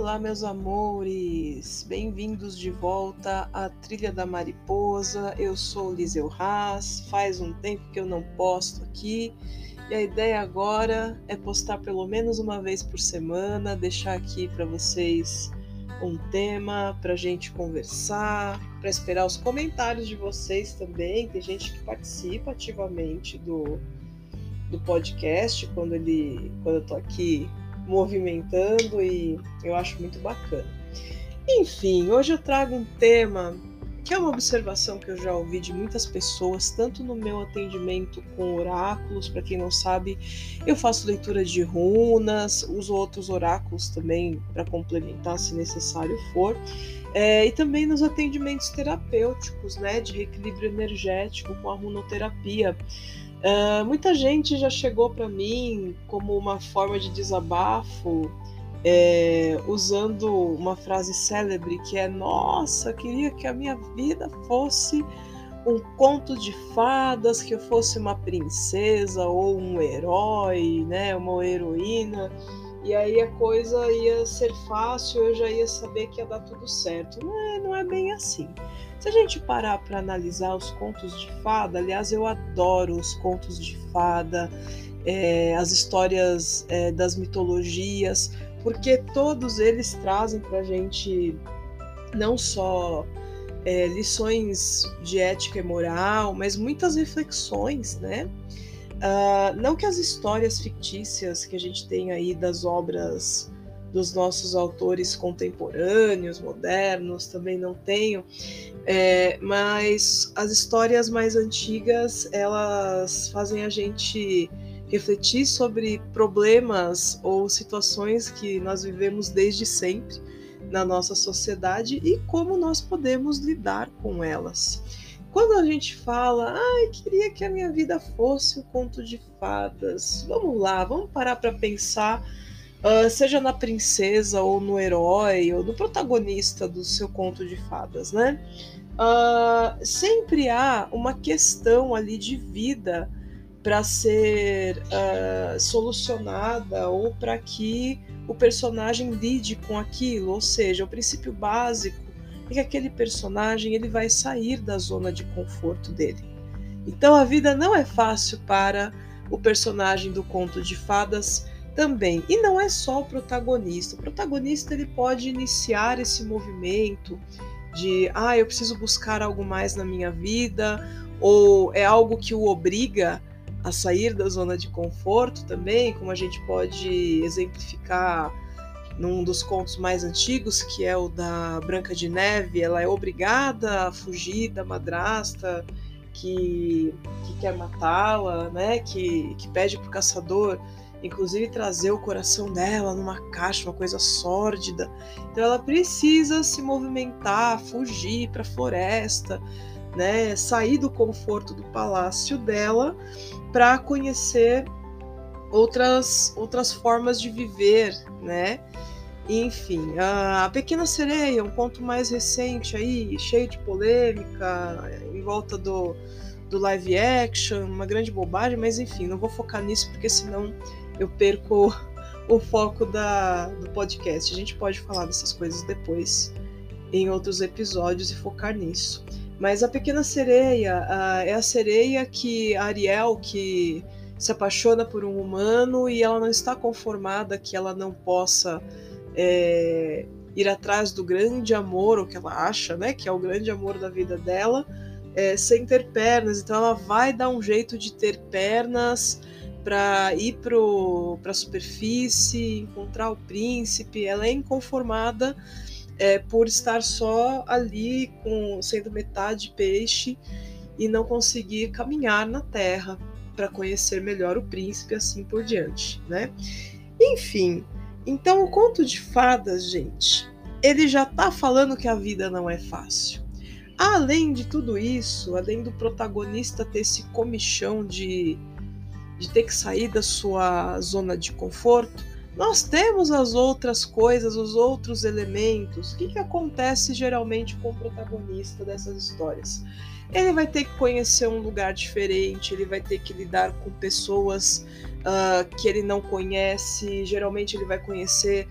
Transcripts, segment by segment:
Olá, meus amores! Bem-vindos de volta à Trilha da Mariposa. Eu sou Liseu Haas. Faz um tempo que eu não posto aqui e a ideia agora é postar pelo menos uma vez por semana, deixar aqui para vocês um tema para gente conversar, para esperar os comentários de vocês também. Tem gente que participa ativamente do, do podcast quando ele quando eu tô aqui movimentando e eu acho muito bacana. Enfim, hoje eu trago um tema que é uma observação que eu já ouvi de muitas pessoas, tanto no meu atendimento com oráculos, para quem não sabe, eu faço leitura de runas, uso outros oráculos também para complementar se necessário for, é, e também nos atendimentos terapêuticos, né, de reequilíbrio energético com a runoterapia. Uh, muita gente já chegou para mim como uma forma de desabafo, é, usando uma frase célebre que é: Nossa, queria que a minha vida fosse um conto de fadas, que eu fosse uma princesa ou um herói, né, uma heroína. E aí a coisa ia ser fácil, eu já ia saber que ia dar tudo certo. Não é, não é bem assim. Se a gente parar para analisar os contos de fada, aliás, eu adoro os contos de fada, é, as histórias é, das mitologias, porque todos eles trazem para a gente não só é, lições de ética e moral, mas muitas reflexões, né? Uh, não que as histórias fictícias que a gente tem aí das obras dos nossos autores contemporâneos, modernos, também não tenho. É, mas as histórias mais antigas elas fazem a gente refletir sobre problemas ou situações que nós vivemos desde sempre na nossa sociedade e como nós podemos lidar com elas. Quando a gente fala, ai, queria que a minha vida fosse um conto de fadas, vamos lá, vamos parar para pensar Uh, seja na princesa ou no herói ou no protagonista do seu conto de fadas, né? Uh, sempre há uma questão ali de vida para ser uh, solucionada ou para que o personagem lide com aquilo, ou seja, o princípio básico é que aquele personagem ele vai sair da zona de conforto dele. Então a vida não é fácil para o personagem do conto de fadas também. E não é só o protagonista. O protagonista ele pode iniciar esse movimento de, ah, eu preciso buscar algo mais na minha vida, ou é algo que o obriga a sair da zona de conforto também, como a gente pode exemplificar num dos contos mais antigos, que é o da Branca de Neve, ela é obrigada a fugir da madrasta que, que quer matá-la, né? Que, que pede para o caçador inclusive trazer o coração dela numa caixa, uma coisa sórdida. Então ela precisa se movimentar, fugir para a floresta, né, sair do conforto do palácio dela para conhecer outras outras formas de viver, né? Enfim, a Pequena Sereia, um conto mais recente aí, cheio de polêmica, em volta do, do live action, uma grande bobagem, mas enfim, não vou focar nisso porque senão eu perco o foco da, do podcast. A gente pode falar dessas coisas depois em outros episódios e focar nisso. Mas a Pequena Sereia a, é a sereia que a Ariel, que se apaixona por um humano e ela não está conformada que ela não possa é, ir atrás do grande amor, o que ela acha, né, que é o grande amor da vida dela, é, sem ter pernas. Então ela vai dar um jeito de ter pernas para ir para a superfície, encontrar o príncipe. Ela é inconformada é, por estar só ali, com sendo metade peixe e não conseguir caminhar na terra para conhecer melhor o príncipe, assim por diante, né? Enfim, então o conto de fadas, gente, ele já está falando que a vida não é fácil. Além de tudo isso, além do protagonista ter esse comichão de de ter que sair da sua zona de conforto, nós temos as outras coisas, os outros elementos. O que, que acontece geralmente com o protagonista dessas histórias? Ele vai ter que conhecer um lugar diferente, ele vai ter que lidar com pessoas uh, que ele não conhece. Geralmente, ele vai conhecer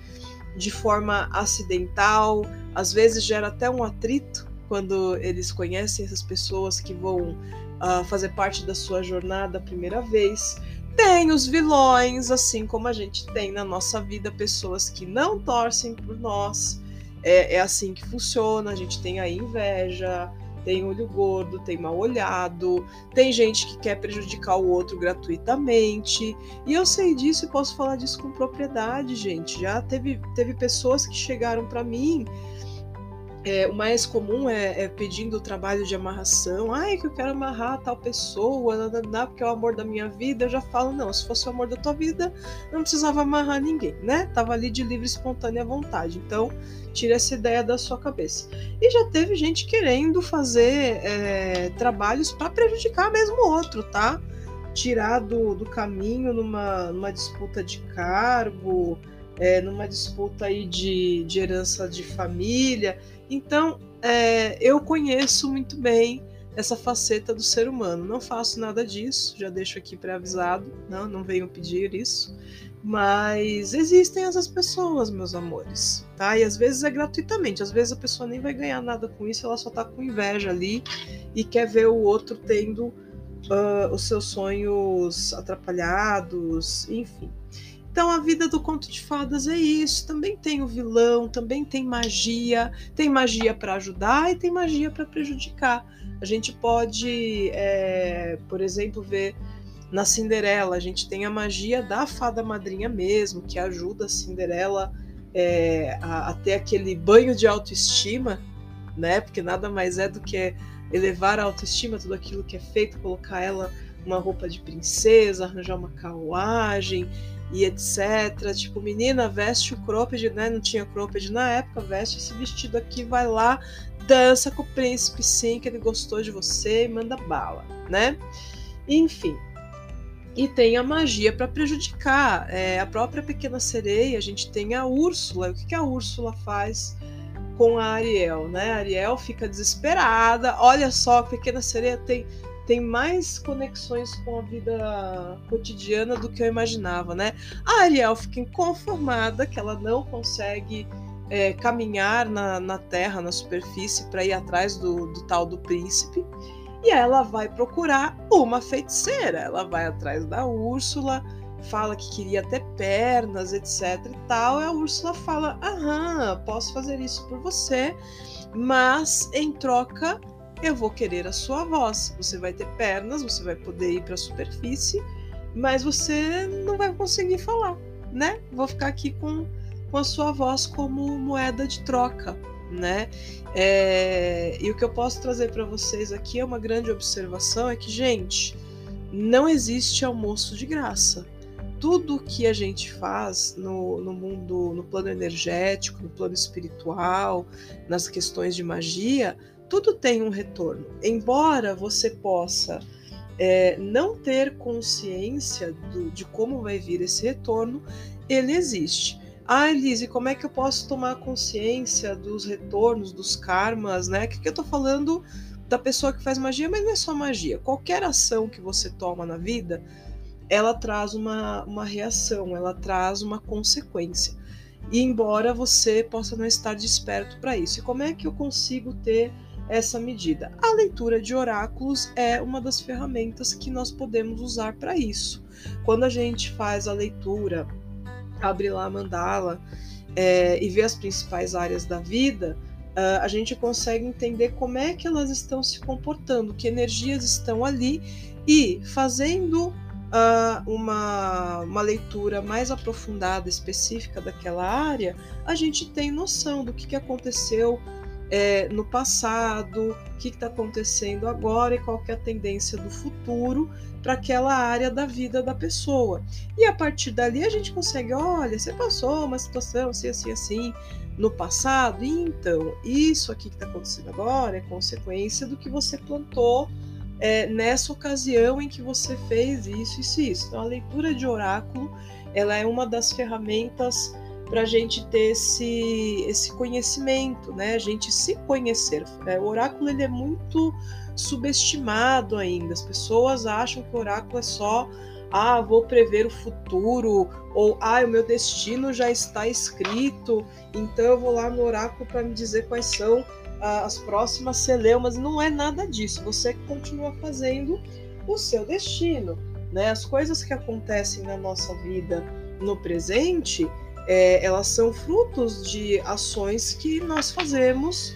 de forma acidental, às vezes gera até um atrito quando eles conhecem essas pessoas que vão uh, fazer parte da sua jornada a primeira vez. Tem os vilões, assim como a gente tem na nossa vida pessoas que não torcem por nós. É, é assim que funciona. A gente tem a inveja, tem olho gordo, tem mal olhado, tem gente que quer prejudicar o outro gratuitamente. E eu sei disso e posso falar disso com propriedade, gente. Já teve, teve pessoas que chegaram para mim é, o mais comum é, é, pedindo trabalho de amarração. Ai, que eu quero amarrar tal pessoa, não, porque é o amor da minha vida. Eu já falo, não, se fosse o amor da tua vida, não precisava amarrar ninguém, né? Tava ali de livre, espontânea vontade. Então, tira essa ideia da sua cabeça. E já teve gente querendo fazer é, trabalhos para prejudicar mesmo o outro, tá? Tirar do, do caminho numa, numa disputa de cargo, é, numa disputa aí de, de herança de família. Então, é, eu conheço muito bem essa faceta do ser humano. Não faço nada disso, já deixo aqui pré-avisado, não, não venho pedir isso. Mas existem essas pessoas, meus amores, tá? E às vezes é gratuitamente, às vezes a pessoa nem vai ganhar nada com isso, ela só tá com inveja ali e quer ver o outro tendo uh, os seus sonhos atrapalhados, enfim. Então a vida do conto de fadas é isso. Também tem o vilão, também tem magia, tem magia para ajudar e tem magia para prejudicar. A gente pode, é, por exemplo, ver na Cinderela, a gente tem a magia da fada madrinha mesmo, que ajuda a Cinderela é, a, a ter aquele banho de autoestima, né? Porque nada mais é do que elevar a autoestima, tudo aquilo que é feito, colocar ela uma roupa de princesa, arranjar uma carruagem, e etc. Tipo, menina, veste o cropped, né? Não tinha cropped na época, veste esse vestido aqui, vai lá, dança com o príncipe, sim, que ele gostou de você e manda bala, né? Enfim. E tem a magia para prejudicar. É, a própria Pequena Sereia, a gente tem a Úrsula. O que, que a Úrsula faz com a Ariel, né? A Ariel fica desesperada. Olha só, a Pequena Sereia tem tem mais conexões com a vida cotidiana do que eu imaginava, né? A Ariel fica inconformada que ela não consegue é, caminhar na, na terra, na superfície, para ir atrás do, do tal do príncipe. E ela vai procurar uma feiticeira. Ela vai atrás da Úrsula, fala que queria ter pernas, etc e tal. E a Úrsula fala: Aham, posso fazer isso por você, mas em troca eu vou querer a sua voz. Você vai ter pernas, você vai poder ir para a superfície, mas você não vai conseguir falar, né? Vou ficar aqui com, com a sua voz como moeda de troca, né? É, e o que eu posso trazer para vocês aqui é uma grande observação: é que, gente, não existe almoço de graça. Tudo que a gente faz no, no mundo, no plano energético, no plano espiritual, nas questões de magia, tudo tem um retorno. Embora você possa é, não ter consciência do, de como vai vir esse retorno, ele existe. Ah, Elise, como é que eu posso tomar consciência dos retornos, dos karmas, né? Que, que eu tô falando da pessoa que faz magia, mas não é só magia. Qualquer ação que você toma na vida, ela traz uma, uma reação, ela traz uma consequência. E embora você possa não estar desperto para isso. E como é que eu consigo ter essa medida. A leitura de oráculos é uma das ferramentas que nós podemos usar para isso. Quando a gente faz a leitura, abre lá a mandala é, e vê as principais áreas da vida, uh, a gente consegue entender como é que elas estão se comportando, que energias estão ali e fazendo uh, uma, uma leitura mais aprofundada, específica daquela área, a gente tem noção do que, que aconteceu é, no passado, o que está acontecendo agora e qual é a tendência do futuro para aquela área da vida da pessoa. E a partir dali a gente consegue, olha, você passou uma situação assim, assim, assim no passado, então isso aqui que está acontecendo agora é consequência do que você plantou é, nessa ocasião em que você fez isso, isso e isso. Então a leitura de oráculo ela é uma das ferramentas para a gente ter esse, esse conhecimento, né? A gente se conhecer. É, o oráculo ele é muito subestimado ainda. As pessoas acham que o oráculo é só ah, vou prever o futuro, ou ah, o meu destino já está escrito, então eu vou lá no oráculo para me dizer quais são ah, as próximas celeumas. Não é nada disso. Você continua fazendo o seu destino, né? As coisas que acontecem na nossa vida no presente, é, elas são frutos de ações que nós fazemos,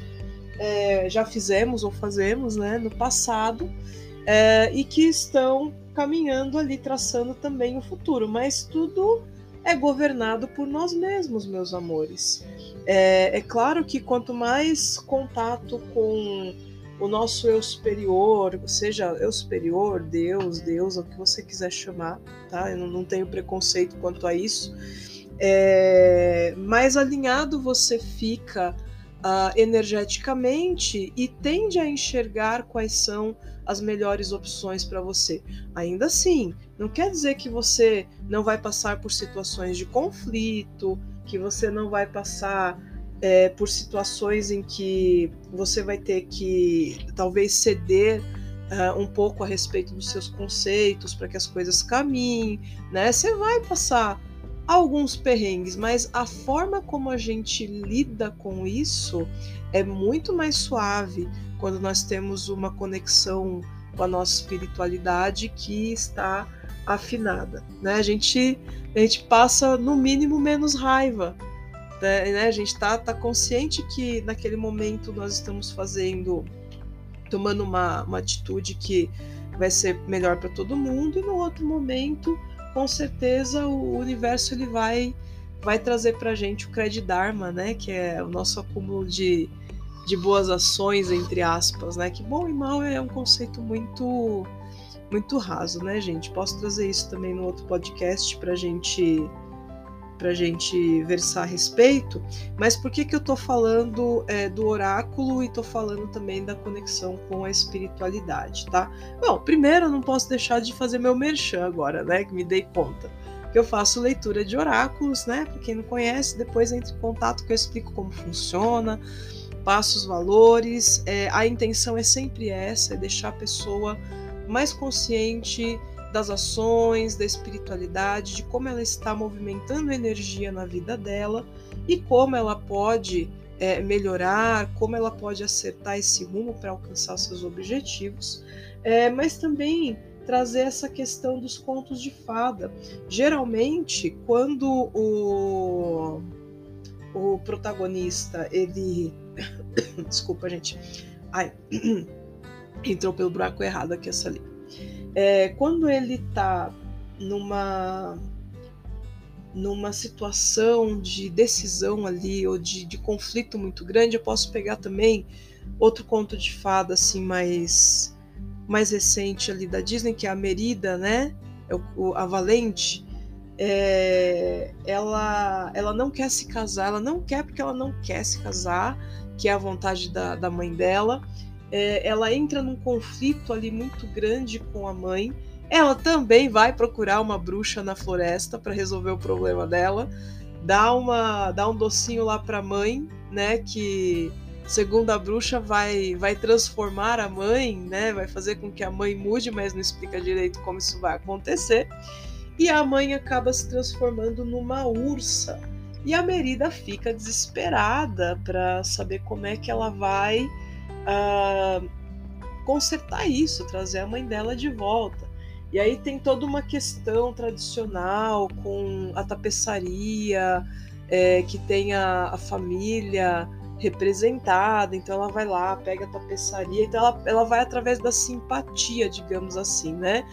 é, já fizemos ou fazemos, né, no passado, é, e que estão caminhando ali, traçando também o futuro. Mas tudo é governado por nós mesmos, meus amores. É, é claro que quanto mais contato com o nosso eu superior, seja eu superior, Deus, Deus, o que você quiser chamar, tá? Eu não, tenho preconceito quanto a isso. É, mais alinhado você fica uh, energeticamente e tende a enxergar quais são as melhores opções para você. Ainda assim, não quer dizer que você não vai passar por situações de conflito, que você não vai passar é, por situações em que você vai ter que talvez ceder uh, um pouco a respeito dos seus conceitos para que as coisas caminhem, né? Você vai passar alguns perrengues, mas a forma como a gente lida com isso é muito mais suave quando nós temos uma conexão com a nossa espiritualidade que está afinada, né? A gente a gente passa no mínimo menos raiva, né? né? A gente tá, tá consciente que naquele momento nós estamos fazendo, tomando uma, uma atitude que vai ser melhor para todo mundo e no outro momento com certeza o universo ele vai vai trazer para gente o Credit Dharma, né, que é o nosso acúmulo de, de boas ações entre aspas, né? Que bom e mal é um conceito muito muito raso, né, gente? Posso trazer isso também no outro podcast para gente para a gente versar a respeito, mas por que, que eu estou falando é, do oráculo e estou falando também da conexão com a espiritualidade, tá? Bom, primeiro eu não posso deixar de fazer meu merchan agora, né? Que me dei conta. Que eu faço leitura de oráculos, né? Para quem não conhece, depois entre em contato que eu explico como funciona, passo os valores. É, a intenção é sempre essa, é deixar a pessoa mais consciente das ações, da espiritualidade, de como ela está movimentando energia na vida dela e como ela pode é, melhorar, como ela pode acertar esse rumo para alcançar seus objetivos, é, mas também trazer essa questão dos contos de fada. Geralmente, quando o, o protagonista ele, desculpa gente, ai, entrou pelo buraco errado aqui essa ali é, quando ele está numa numa situação de decisão ali ou de, de, conflito muito grande, eu posso pegar também outro conto de fada assim mais mais recente ali da Disney que é a Merida, né? É o, a Valente. É, ela ela não quer se casar, ela não quer porque ela não quer se casar, que é a vontade da, da mãe dela é, ela entra num conflito ali muito grande com a mãe. Ela também vai procurar uma bruxa na floresta para resolver o problema dela. Dá, uma, dá um docinho lá para a mãe, né? Que segundo a bruxa vai, vai transformar a mãe, né? Vai fazer com que a mãe mude, mas não explica direito como isso vai acontecer. E a mãe acaba se transformando numa ursa. E a Merida fica desesperada para saber como é que ela vai uh, consertar isso, trazer a mãe dela de volta. E aí tem toda uma questão tradicional com a tapeçaria, é, que tem a, a, família representada, então ela vai lá, pega a tapeçaria, então ela, ela vai através da simpatia, digamos assim, né?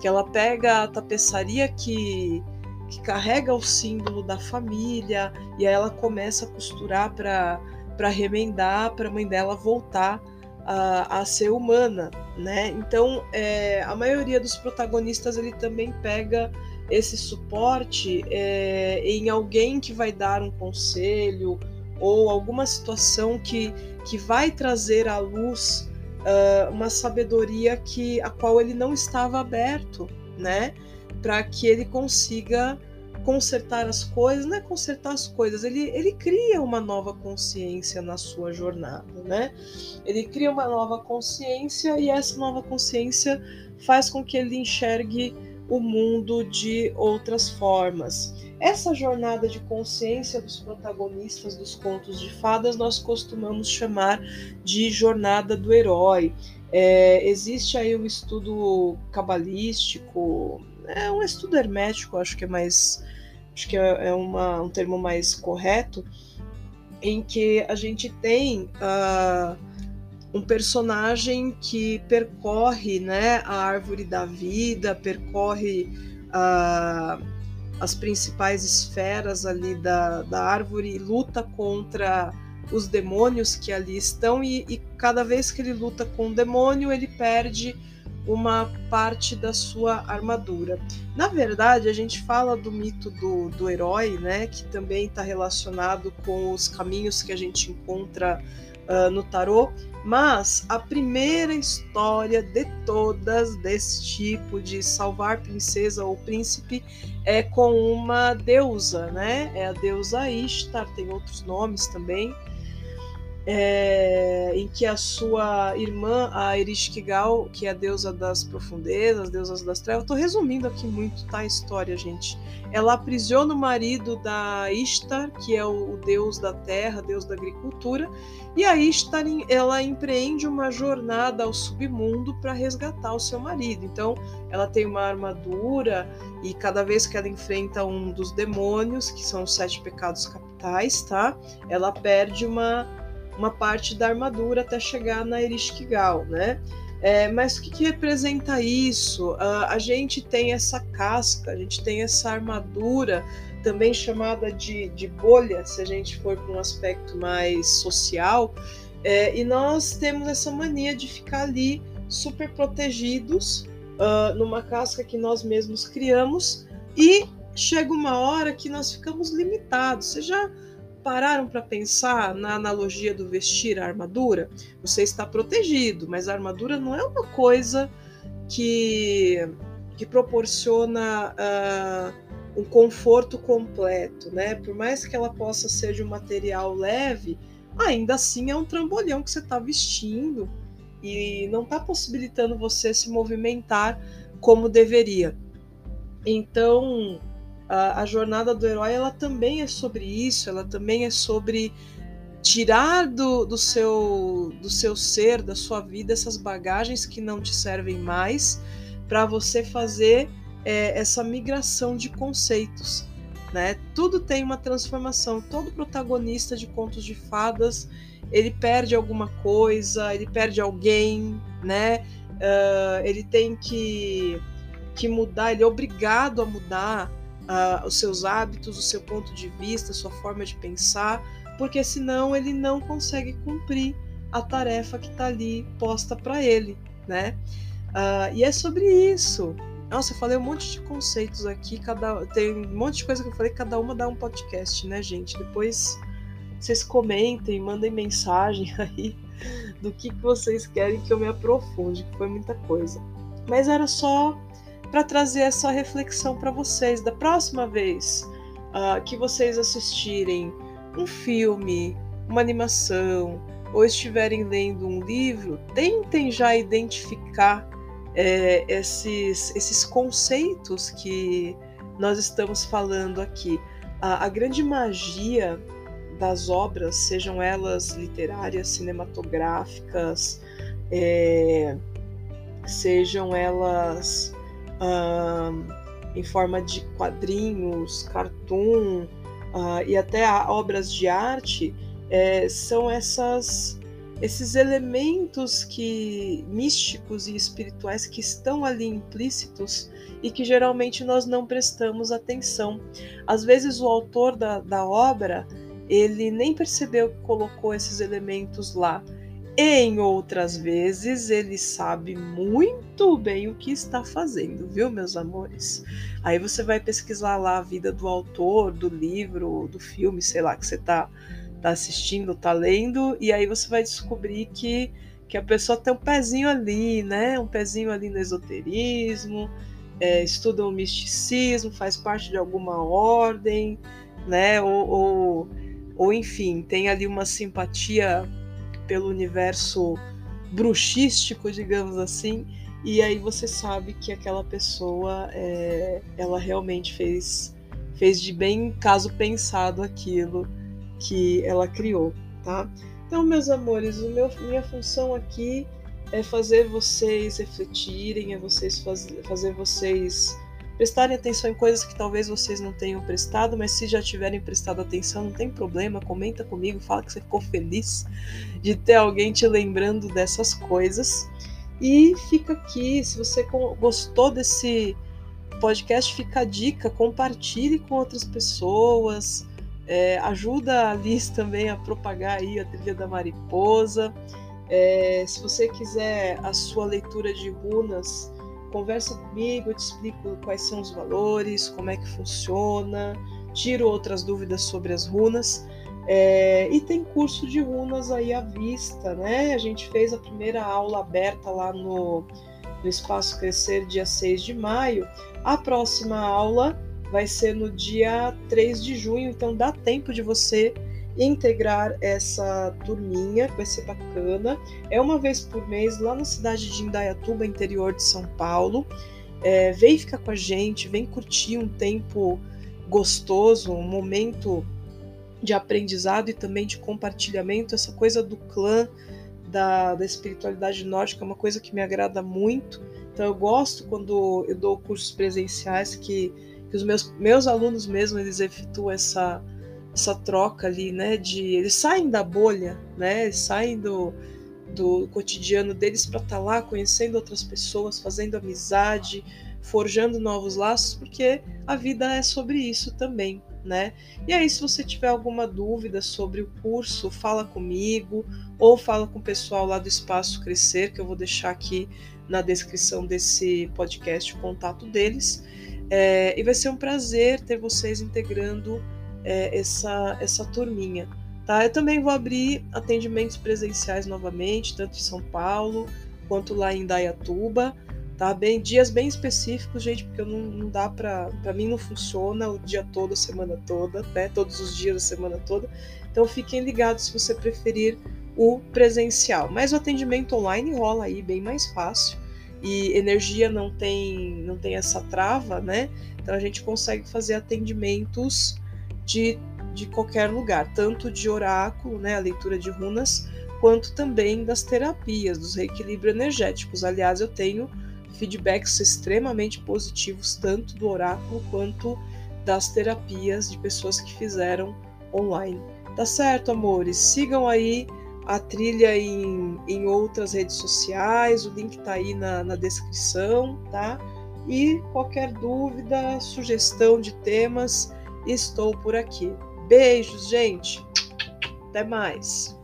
Que ela pega a tapeçaria que, que carrega o símbolo da família e aí ela começa a costurar para para remendar para a mãe dela voltar a, a, ser humana, né? Então, é, a maioria dos protagonistas ele também pega esse suporte é, em alguém que vai dar um conselho ou alguma situação que, que vai trazer à luz uh, uma sabedoria que a qual ele não estava aberto, né? Para que ele consiga consertar as coisas, não é consertar as coisas, ele, ele cria uma nova consciência na sua jornada, né? Ele cria uma nova consciência e essa nova consciência faz com que ele enxergue o mundo de outras formas. Essa jornada de consciência dos protagonistas dos contos de fadas nós costumamos chamar de jornada do herói. É, existe aí um estudo cabalístico, é um estudo hermético, acho que é mais acho que é, é uma, um termo mais correto, em que a gente tem uh, um personagem que percorre né, a árvore da vida, percorre uh, as principais esferas ali da, da árvore e luta contra os demônios que ali estão, e, e cada vez que ele luta com o demônio, ele perde uma parte da sua armadura. Na verdade, a gente fala do mito do, do herói, né, que também está relacionado com os caminhos que a gente encontra uh, no tarô, mas a primeira história de todas desse tipo de salvar princesa ou príncipe é com uma deusa, né? É a deusa Ishtar, tem outros nomes também é, em que a sua irmã, a Erishkigal, que é a deusa das profundezas, deusas das trevas, estou resumindo aqui muito tá, a história, gente. Ela aprisiona o marido da Ishtar, que é o, o deus da terra, deus da agricultura, e a Ishtar ela empreende uma jornada ao submundo para resgatar o seu marido. Então, ela tem uma armadura e cada vez que ela enfrenta um dos demônios, que são os sete pecados capitais, tá? Ela perde uma uma parte da armadura até chegar na Erishkigal, né? É, mas o que, que representa isso? Uh, a gente tem essa casca, a gente tem essa armadura, também chamada de, de bolha, se a gente for para um aspecto mais social, é, e nós temos essa mania de ficar ali super protegidos uh, numa casca que nós mesmos criamos, e chega uma hora que nós ficamos limitados. Você já pararam para pensar na analogia do vestir a armadura? Você está protegido, mas a armadura não é uma coisa que, que proporciona uh, um conforto completo, né? Por mais que ela possa ser de um material leve, ainda assim é um trambolhão que você está vestindo e não está possibilitando você se movimentar como deveria. Então, a, jornada do herói ela também é sobre isso, ela também é sobre tirar do, do, seu, do seu ser, da sua vida, essas bagagens que não te servem mais, para você fazer é, essa migração de conceitos. Né? Tudo tem uma transformação. Todo protagonista de contos de fadas ele perde alguma coisa, ele perde alguém, né? Uh, ele tem que, que mudar, ele é obrigado a mudar uh, os seus hábitos, o seu ponto de vista, a sua forma de pensar, porque senão ele não consegue cumprir a tarefa que está ali posta para ele, né? Uh, e é sobre isso. Nossa, eu falei um monte de conceitos aqui, cada tem um monte de coisa que eu falei, cada uma dá um podcast, né, gente? Depois vocês comentem, mandem mensagem aí do que, que vocês querem que eu me aprofunde, que foi muita coisa. Mas era só para trazer essa reflexão para vocês. Da próxima vez uh, que vocês assistirem um filme, uma animação, ou estiverem lendo um livro, tentem já identificar é, esses, esses conceitos que nós estamos falando aqui. A, a grande magia das obras, sejam elas literárias, cinematográficas, é, sejam elas em forma de quadrinhos, cartoon uh, e até obras de arte, é, são essas esses elementos que místicos e espirituais que estão ali implícitos e que geralmente nós não prestamos atenção. Às vezes o autor da, da obra ele nem percebeu que colocou esses elementos lá em outras vezes, ele sabe muito bem o que está fazendo, viu, meus amores? Aí você vai pesquisar lá a vida do autor, do livro, do filme, sei lá, que você está tá assistindo, tá lendo, e aí você vai descobrir que, que a pessoa tem um pezinho ali, né? Um pezinho ali no esoterismo, é, estudam o misticismo, faz parte de alguma ordem, né? Ou, ou, ou enfim, tem ali uma simpatia pelo universo bruxístico, digamos assim, e aí você sabe que aquela pessoa, é, ela realmente fez, fez de bem caso pensado aquilo que ela criou, tá? Então, meus amores, o meu, minha função aqui é fazer vocês refletirem, é vocês faz, fazer vocês prestarem atenção em coisas que talvez vocês não tenham prestado, mas se já tiverem prestado atenção, não tem problema, comenta comigo, fala que você ficou feliz de ter alguém te lembrando dessas coisas. E fica aqui, se você gostou desse podcast, fica a dica, compartilhe com outras pessoas, é, ajuda a Liz também a propagar aí a trilha da mariposa. É, se você quiser a sua leitura de runas, conversa comigo, eu te explico quais são os valores, como é que funciona, tiro outras dúvidas sobre as runas. É, e tem curso de runas aí à vista, né? A gente fez a primeira aula aberta lá no, no Espaço Crescer, dia 6 de maio. A próxima aula vai ser no dia 3 de junho, então dá tempo de você integrar essa turminha, vai ser bacana. É uma vez por mês lá na cidade de Indaiatuba, interior de São Paulo. É, vem ficar com a gente, vem curtir um tempo gostoso, um momento de aprendizado e também de compartilhamento. Essa coisa do clã, da, da espiritualidade nórdica é uma coisa que me agrada muito. Então eu gosto quando eu dou cursos presenciais que, que os meus, meus alunos mesmo eles efetuam essa essa troca ali, né? De eles saem da bolha, né? Saem do, do cotidiano deles para estar tá lá conhecendo outras pessoas, fazendo amizade, forjando novos laços, porque a vida é sobre isso também, né? E aí, se você tiver alguma dúvida sobre o curso, fala comigo ou fala com o pessoal lá do Espaço Crescer, que eu vou deixar aqui na descrição desse podcast o contato deles. É, e vai ser um prazer ter vocês integrando é, essa, essa turminha. Tá? Eu também vou abrir atendimentos presenciais novamente, tanto em São Paulo quanto lá em Dayatuba. Tá? Bem, dias bem específicos, gente, porque não, não dá para. Para mim não funciona o dia todo, a semana toda, né? todos os dias da semana toda. Então fiquem ligados se você preferir o presencial. Mas o atendimento online rola aí bem mais fácil e energia não tem não tem essa trava, né? Então a gente consegue fazer atendimentos de, de qualquer lugar, tanto de oráculo, né, a leitura de runas, quanto também das terapias, dos reequilíbrios energéticos. Aliás, eu tenho feedbacks extremamente positivos, tanto do oráculo quanto das terapias de pessoas que fizeram online. Tá certo, amores? Sigam aí a trilha em, em outras redes sociais, o link tá aí na, na descrição, tá? E qualquer dúvida, sugestão de temas, estou por aqui. Beijos, gente. Até mais.